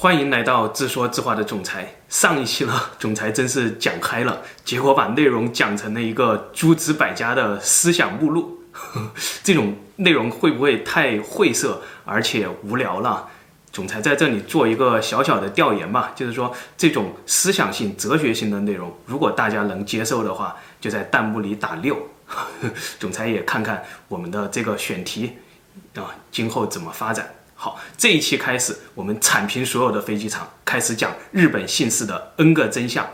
欢迎来到自说自话的总裁。上一期呢，总裁真是讲开了，结果把内容讲成了一个诸子百家的思想目录。这种内容会不会太晦涩而且无聊了？总裁在这里做一个小小的调研吧，就是说这种思想性、哲学性的内容，如果大家能接受的话，就在弹幕里打六。总裁也看看我们的这个选题啊，今后怎么发展。好，这一期开始，我们铲平所有的飞机场，开始讲日本姓氏的 N 个真相。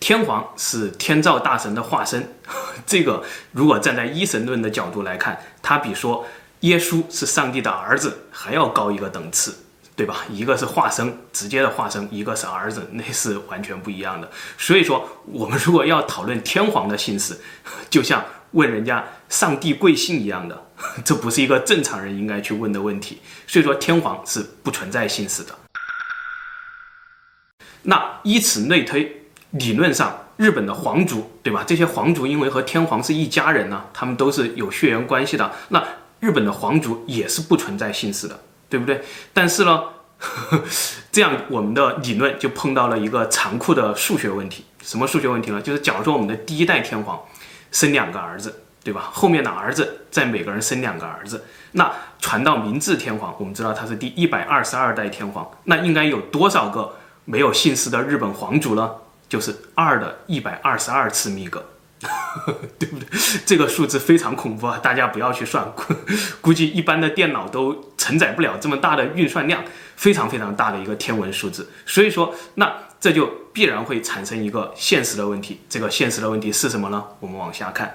天皇是天照大神的化身，这个如果站在一神论的角度来看，他比说耶稣是上帝的儿子还要高一个等次，对吧？一个是化身，直接的化身，一个是儿子，那是完全不一样的。所以说，我们如果要讨论天皇的姓氏，就像问人家上帝贵姓一样的。这不是一个正常人应该去问的问题，所以说天皇是不存在姓氏的。那以此类推，理论上日本的皇族，对吧？这些皇族因为和天皇是一家人呢、他们都是有血缘关系的。那日本的皇族也是不存在姓氏的，对不对？但是呢，呵呵，这样我们的理论就碰到了一个残酷的数学问题。什么数学问题呢？就是假如说我们的第一代天皇生两个儿子。对吧？后面的儿子再每个人生两个儿子，那传到明治天皇，我们知道他是第一百二十二代天皇，那应该有多少个没有姓氏的日本皇族呢？就是二的一百二十二次幂个，对不对？这个数字非常恐怖啊！大家不要去算，估计一般的电脑都承载不了这么大的运算量，非常非常大的一个天文数字。所以说，那这就必然会产生一个现实的问题。这个现实的问题是什么呢？我们往下看。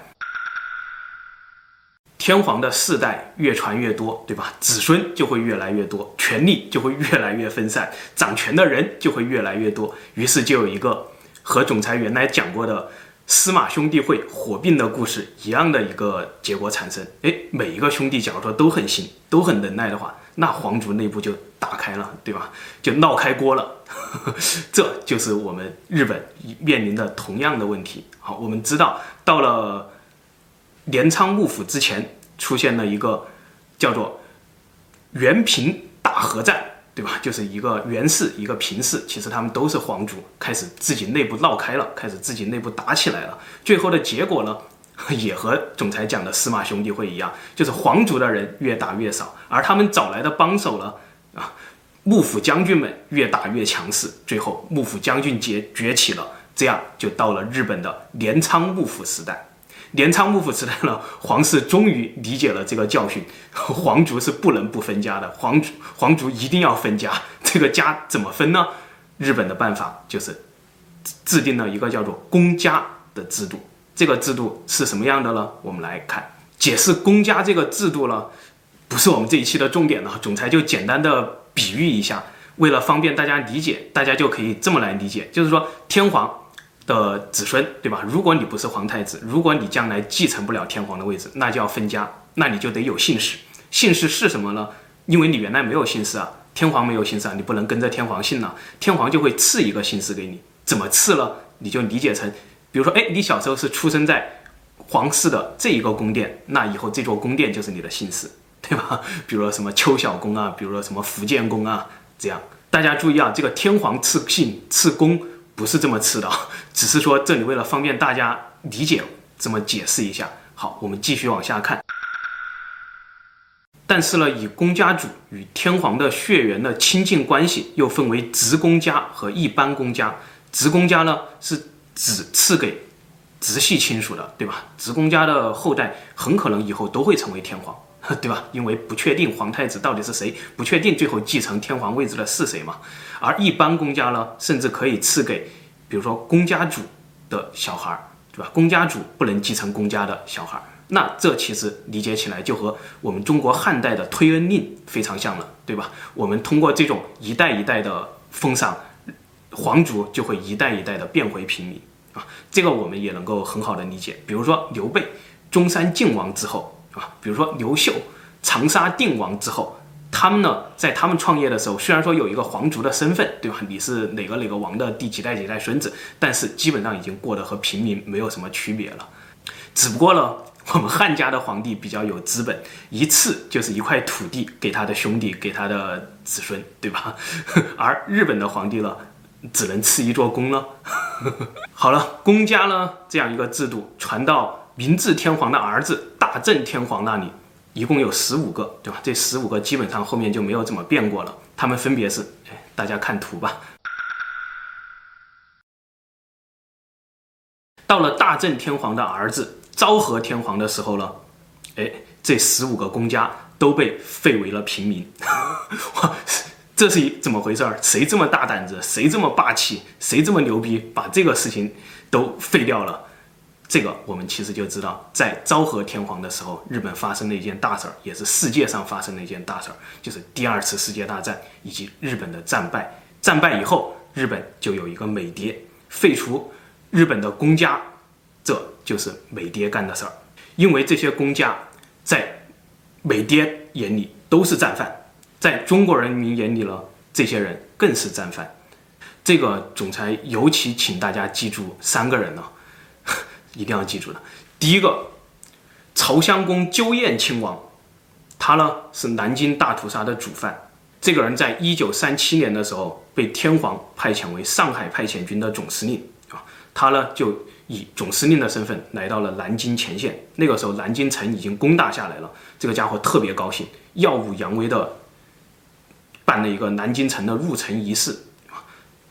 天皇的世代越传越多，对吧？子孙就会越来越多，权力就会越来越分散，掌权的人就会越来越多。于是就有一个和总裁原来讲过的司马兄弟会火并的故事一样的一个结果产生。诶，每一个兄弟假如说都很行，都很能耐的话，那皇族内部就打开了，对吧？就闹开锅了。这就是我们日本面临的同样的问题。好，我们知道到了。镰仓幕府之前出现了一个叫做原平大合战，对吧？就是一个源氏，一个平氏，其实他们都是皇族，开始自己内部闹开了，开始自己内部打起来了。最后的结果呢，也和总裁讲的司马兄弟会一样，就是皇族的人越打越少，而他们找来的帮手呢，啊，幕府将军们越打越强势，最后幕府将军崛崛起了，这样就到了日本的镰仓幕府时代。镰仓幕府时代呢，皇室终于理解了这个教训，皇族是不能不分家的，皇族皇族一定要分家。这个家怎么分呢？日本的办法就是制定了一个叫做公家的制度。这个制度是什么样的呢？我们来看，解释公家这个制度呢，不是我们这一期的重点了。总裁就简单的比喻一下，为了方便大家理解，大家就可以这么来理解，就是说天皇。的子孙，对吧？如果你不是皇太子，如果你将来继承不了天皇的位置，那就要分家，那你就得有姓氏。姓氏是什么呢？因为你原来没有姓氏啊，天皇没有姓氏啊，你不能跟着天皇姓了，天皇就会赐一个姓氏给你。怎么赐了？你就理解成，比如说，哎，你小时候是出生在皇室的这一个宫殿，那以后这座宫殿就是你的姓氏，对吧？比如说什么秋小宫啊，比如说什么福建宫啊，这样。大家注意啊，这个天皇赐姓赐宫。不是这么吃的，只是说这里为了方便大家理解，这么解释一下。好，我们继续往下看。但是呢，以公家主与天皇的血缘的亲近关系，又分为直公家和一般公家。直公家呢，是只赐给直系亲属的，对吧？直公家的后代很可能以后都会成为天皇，对吧？因为不确定皇太子到底是谁，不确定最后继承天皇位置的是谁嘛。而一般公家呢，甚至可以赐给，比如说公家主的小孩，对吧？公家主不能继承公家的小孩，那这其实理解起来就和我们中国汉代的推恩令非常像了，对吧？我们通过这种一代一代的封赏，皇族就会一代一代的变回平民啊，这个我们也能够很好的理解。比如说刘备中山靖王之后比如说刘秀长沙定王之后。他们呢，在他们创业的时候，虽然说有一个皇族的身份，对吧？你是哪个哪个王的第几代几代孙子，但是基本上已经过得和平民没有什么区别了。只不过呢，我们汉家的皇帝比较有资本，一次就是一块土地给他的兄弟，给他的子孙，对吧？而日本的皇帝呢，只能赐一座宫了。好了，公家呢这样一个制度传到明治天皇的儿子大正天皇那里，一共有十五个，对吧？这十五个基本上后面就没有怎么变过了。他们分别是，大家看图吧。到了大正天皇的儿子昭和天皇的时候呢，哎，这十五个公家都被废为了平民。哇，这是一怎么回事儿？谁这么大胆子？谁这么霸气？谁这么牛逼？把这个事情都废掉了？这个我们其实就知道，在昭和天皇的时候，日本发生了一件大事儿，也是世界上发生了一件大事儿，就是第二次世界大战以及日本的战败。战败以后，日本就有一个美蝶，废除。日本的公家，这就是美蝶干的事儿。因为这些公家在美蝶眼里都是战犯，在中国人民眼里呢，这些人更是战犯。这个总裁尤其请大家记住三个人呢，一定要记住的。第一个，朝香宫鸠彦亲王，他呢是南京大屠杀的主犯。这个人在一九三七年的时候被天皇派遣为上海派遣军的总司令啊。他呢，就以总司令的身份来到了南京前线。那个时候，南京城已经攻打下来了。这个家伙特别高兴，耀武扬威的办了一个南京城的入城仪式。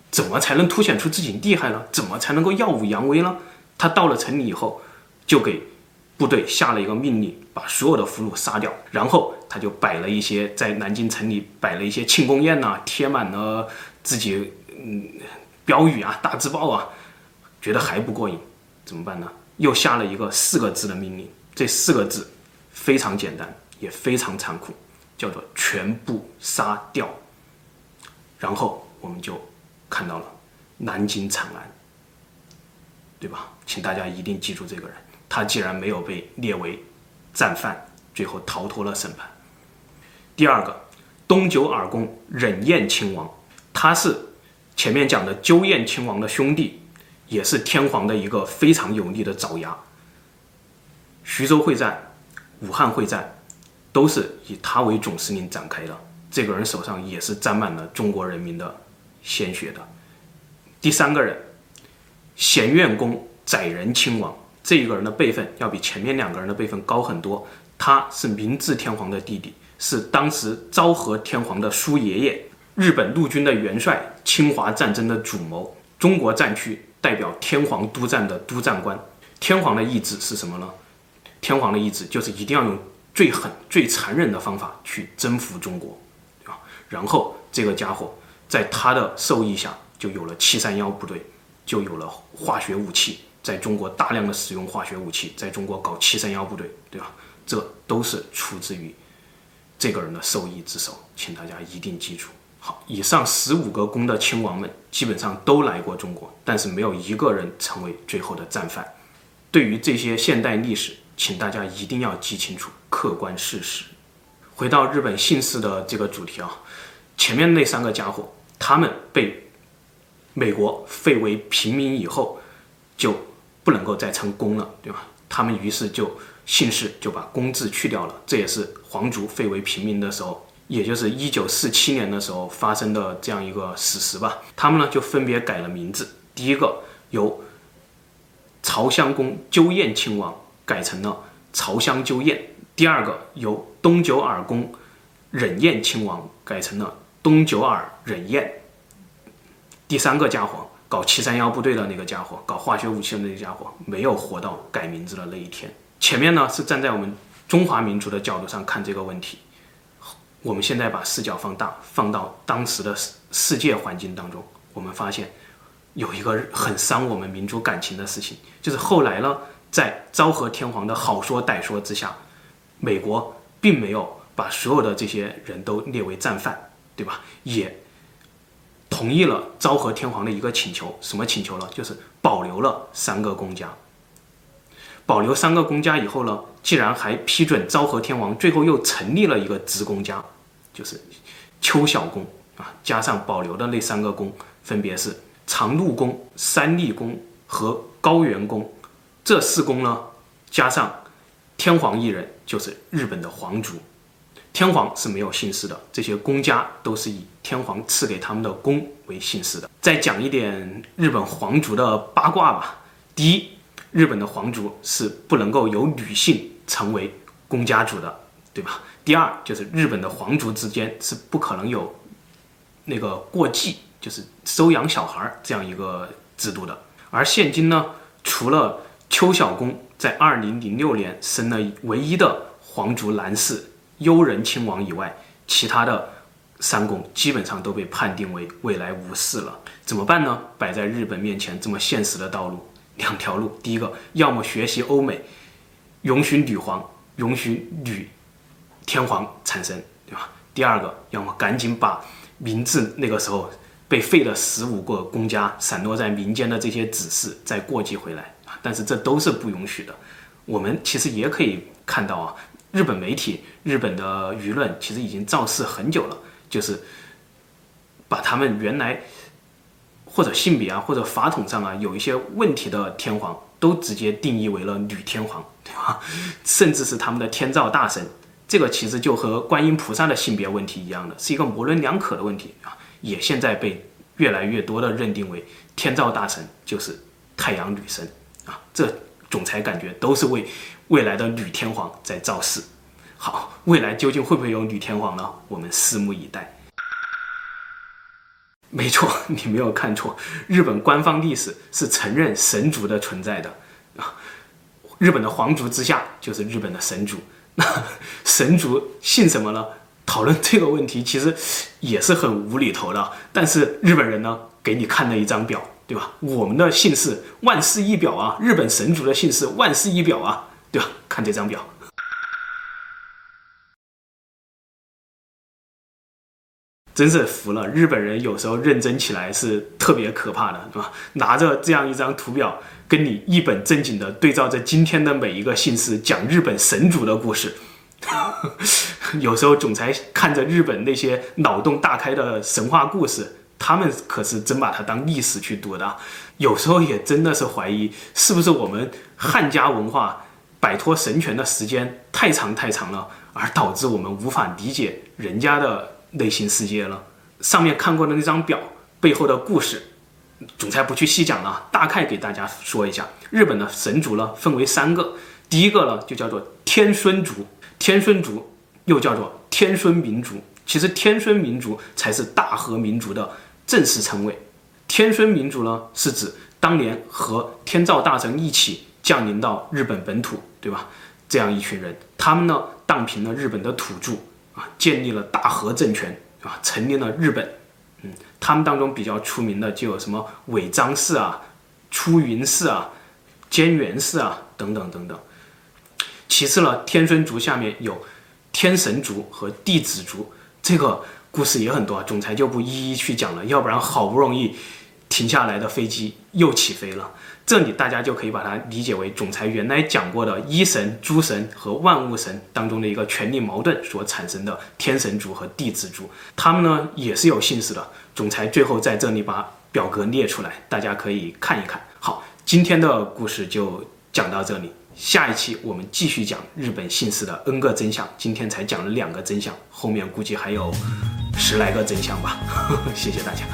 怎么才能凸显出自己厉害呢？怎么才能够耀武扬威呢？他到了城里以后，就给部队下了一个命令，把所有的俘虏杀掉。然后他就摆了一些在南京城里摆了一些庆功宴呐、贴满了自己嗯标语啊、大字报啊。觉得还不过瘾，怎么办呢？又下了一个四个字的命令，这四个字非常简单，也非常残酷，叫做全部杀掉。然后我们就看到了南京惨案，对吧？请大家一定记住这个人，他既然没有被列为战犯，最后逃脱了审判。第二个，东九耳公忍彦亲王，他是前面讲的鸠彦亲王的兄弟。也是天皇的一个非常有力的爪牙。徐州会战、武汉会战，都是以他为总司令展开的。这个人手上也是沾满了中国人民的鲜血的。第三个人，贤院公载仁亲王，这一个人的辈分要比前面两个人的辈分高很多。他是明治天皇的弟弟，是当时昭和天皇的叔爷爷，日本陆军的元帅，侵华战争的主谋，中国战区。代表天皇督战的督战官，天皇的意志是什么呢？天皇的意志就是一定要用最狠、最残忍的方法去征服中国，对吧？然后这个家伙在他的授意下，就有了七三幺部队，就有了化学武器，在中国大量的使用化学武器，在中国搞七三幺部队，对吧？这都是出自于这个人的授意之手，请大家一定记住。好，以上十五个宫的亲王们基本上都来过中国，但是没有一个人成为最后的战犯。对于这些现代历史，请大家一定要记清楚客观事实。回到日本姓氏的这个主题啊，前面那三个家伙，他们被美国废为平民以后，就不能够再称公了，对吧？他们于是就姓氏就把公字去掉了，这也是皇族废为平民的时候。也就是一九四七年的时候发生的这样一个史实吧。他们呢就分别改了名字，第一个由朝香宫鸠彦亲王改成了朝香鸠彦，第二个由东九耳公忍彦亲王改成了东九耳忍彦，第三个家伙搞七三幺部队的那个家伙，搞化学武器的那个家伙，没有活到改名字的那一天。前面呢是站在我们中华民族的角度上看这个问题。我们现在把视角放大，放到当时的世世界环境当中，我们发现有一个很伤我们民族感情的事情，就是后来呢，在昭和天皇的好说歹说之下，美国并没有把所有的这些人都列为战犯，对吧？也同意了昭和天皇的一个请求，什么请求呢？就是保留了三个公家。保留三个公家以后呢，既然还批准昭和天皇最后又成立了一个直公家。就是秋篠宫啊，加上保留的那三个公，分别是长禄宫、三立宫和高圆宫。这四宫呢，加上天皇一人就是日本的皇族。天皇是没有姓氏的，这些公家都是以天皇赐给他们的公为姓氏的。再讲一点日本皇族的八卦吧。第一，日本的皇族是不能够有女性成为公家主的，对吧？第二，就是日本的皇族之间是不可能有那个过继，就是收养小孩这样一个制度的。而现今呢，除了秋篠宫在二零零六年生了唯一的皇族男士。悠仁亲王以外，其他的三公基本上都被判定为未来无嗣了。怎么办呢？摆在日本面前这么现实的道路，两条路：第一个，要么学习欧美，允许女皇，允许女天皇产生，对吧？第二个，要么赶紧把明治那个时候被废了十五个公家散落在民间的这些子嗣再过继回来。但是这都是不允许的。我们其实也可以看到啊。日本媒体、日本的舆论其实已经造势很久了，就是把他们原来或者性别啊，或者法统上啊有一些问题的天皇，都直接定义为了女天皇，对吧？甚至是他们的天照大神，这个其实就和观音菩萨的性别问题一样的，是一个模棱两可的问题啊，也现在被越来越多的认定为天照大神就是太阳女神啊，这总裁感觉都是为。未来的女天皇在造势，好，未来究竟会不会有女天皇呢？我们拭目以待。没错，你没有看错，日本官方历史是承认神族的存在的啊。日本的皇族之下就是日本的神族，那 神族姓什么呢？讨论这个问题其实也是很无厘头的。但是日本人呢，给你看了一张表，对吧？我们的姓氏万世一表啊，日本神族的姓氏万世一表啊。对吧？看这张表，真是服了。日本人有时候认真起来是特别可怕的，对吧？拿着这样一张图表，跟你一本正经的对照着今天的每一个姓氏，讲日本神族的故事。有时候总裁看着日本那些脑洞大开的神话故事，他们可是真把它当历史去读的。有时候也真的是怀疑，是不是我们汉家文化。摆脱神权的时间太长太长了，而导致我们无法理解人家的内心世界了。上面看过的那张表背后的故事，总裁不去细讲了，大概给大家说一下。日本的神族呢，分为三个，第一个呢就叫做天孙族，天孙族又叫做天孙民族。其实天孙民族才是大和民族的正式称谓。天孙民族呢，是指当年和天照大神一起。降临到日本本土，对吧？这样一群人，他们呢，荡平了日本的土著啊，建立了大和政权啊，成立了日本。嗯，他们当中比较出名的就有什么尾张氏啊、出云氏啊、菅原氏啊等等等等。其次呢，天孙族下面有天神族和地子族，这个故事也很多啊，总裁就不一一去讲了，要不然好不容易停下来的飞机又起飞了。这里大家就可以把它理解为总裁原来讲过的一神、诸神和万物神当中的一个权力矛盾所产生的天神族和地子族，他们呢也是有姓氏的。总裁最后在这里把表格列出来，大家可以看一看。好，今天的故事就讲到这里，下一期我们继续讲日本姓氏的 N 个真相。今天才讲了两个真相，后面估计还有十来个真相吧。谢谢大家。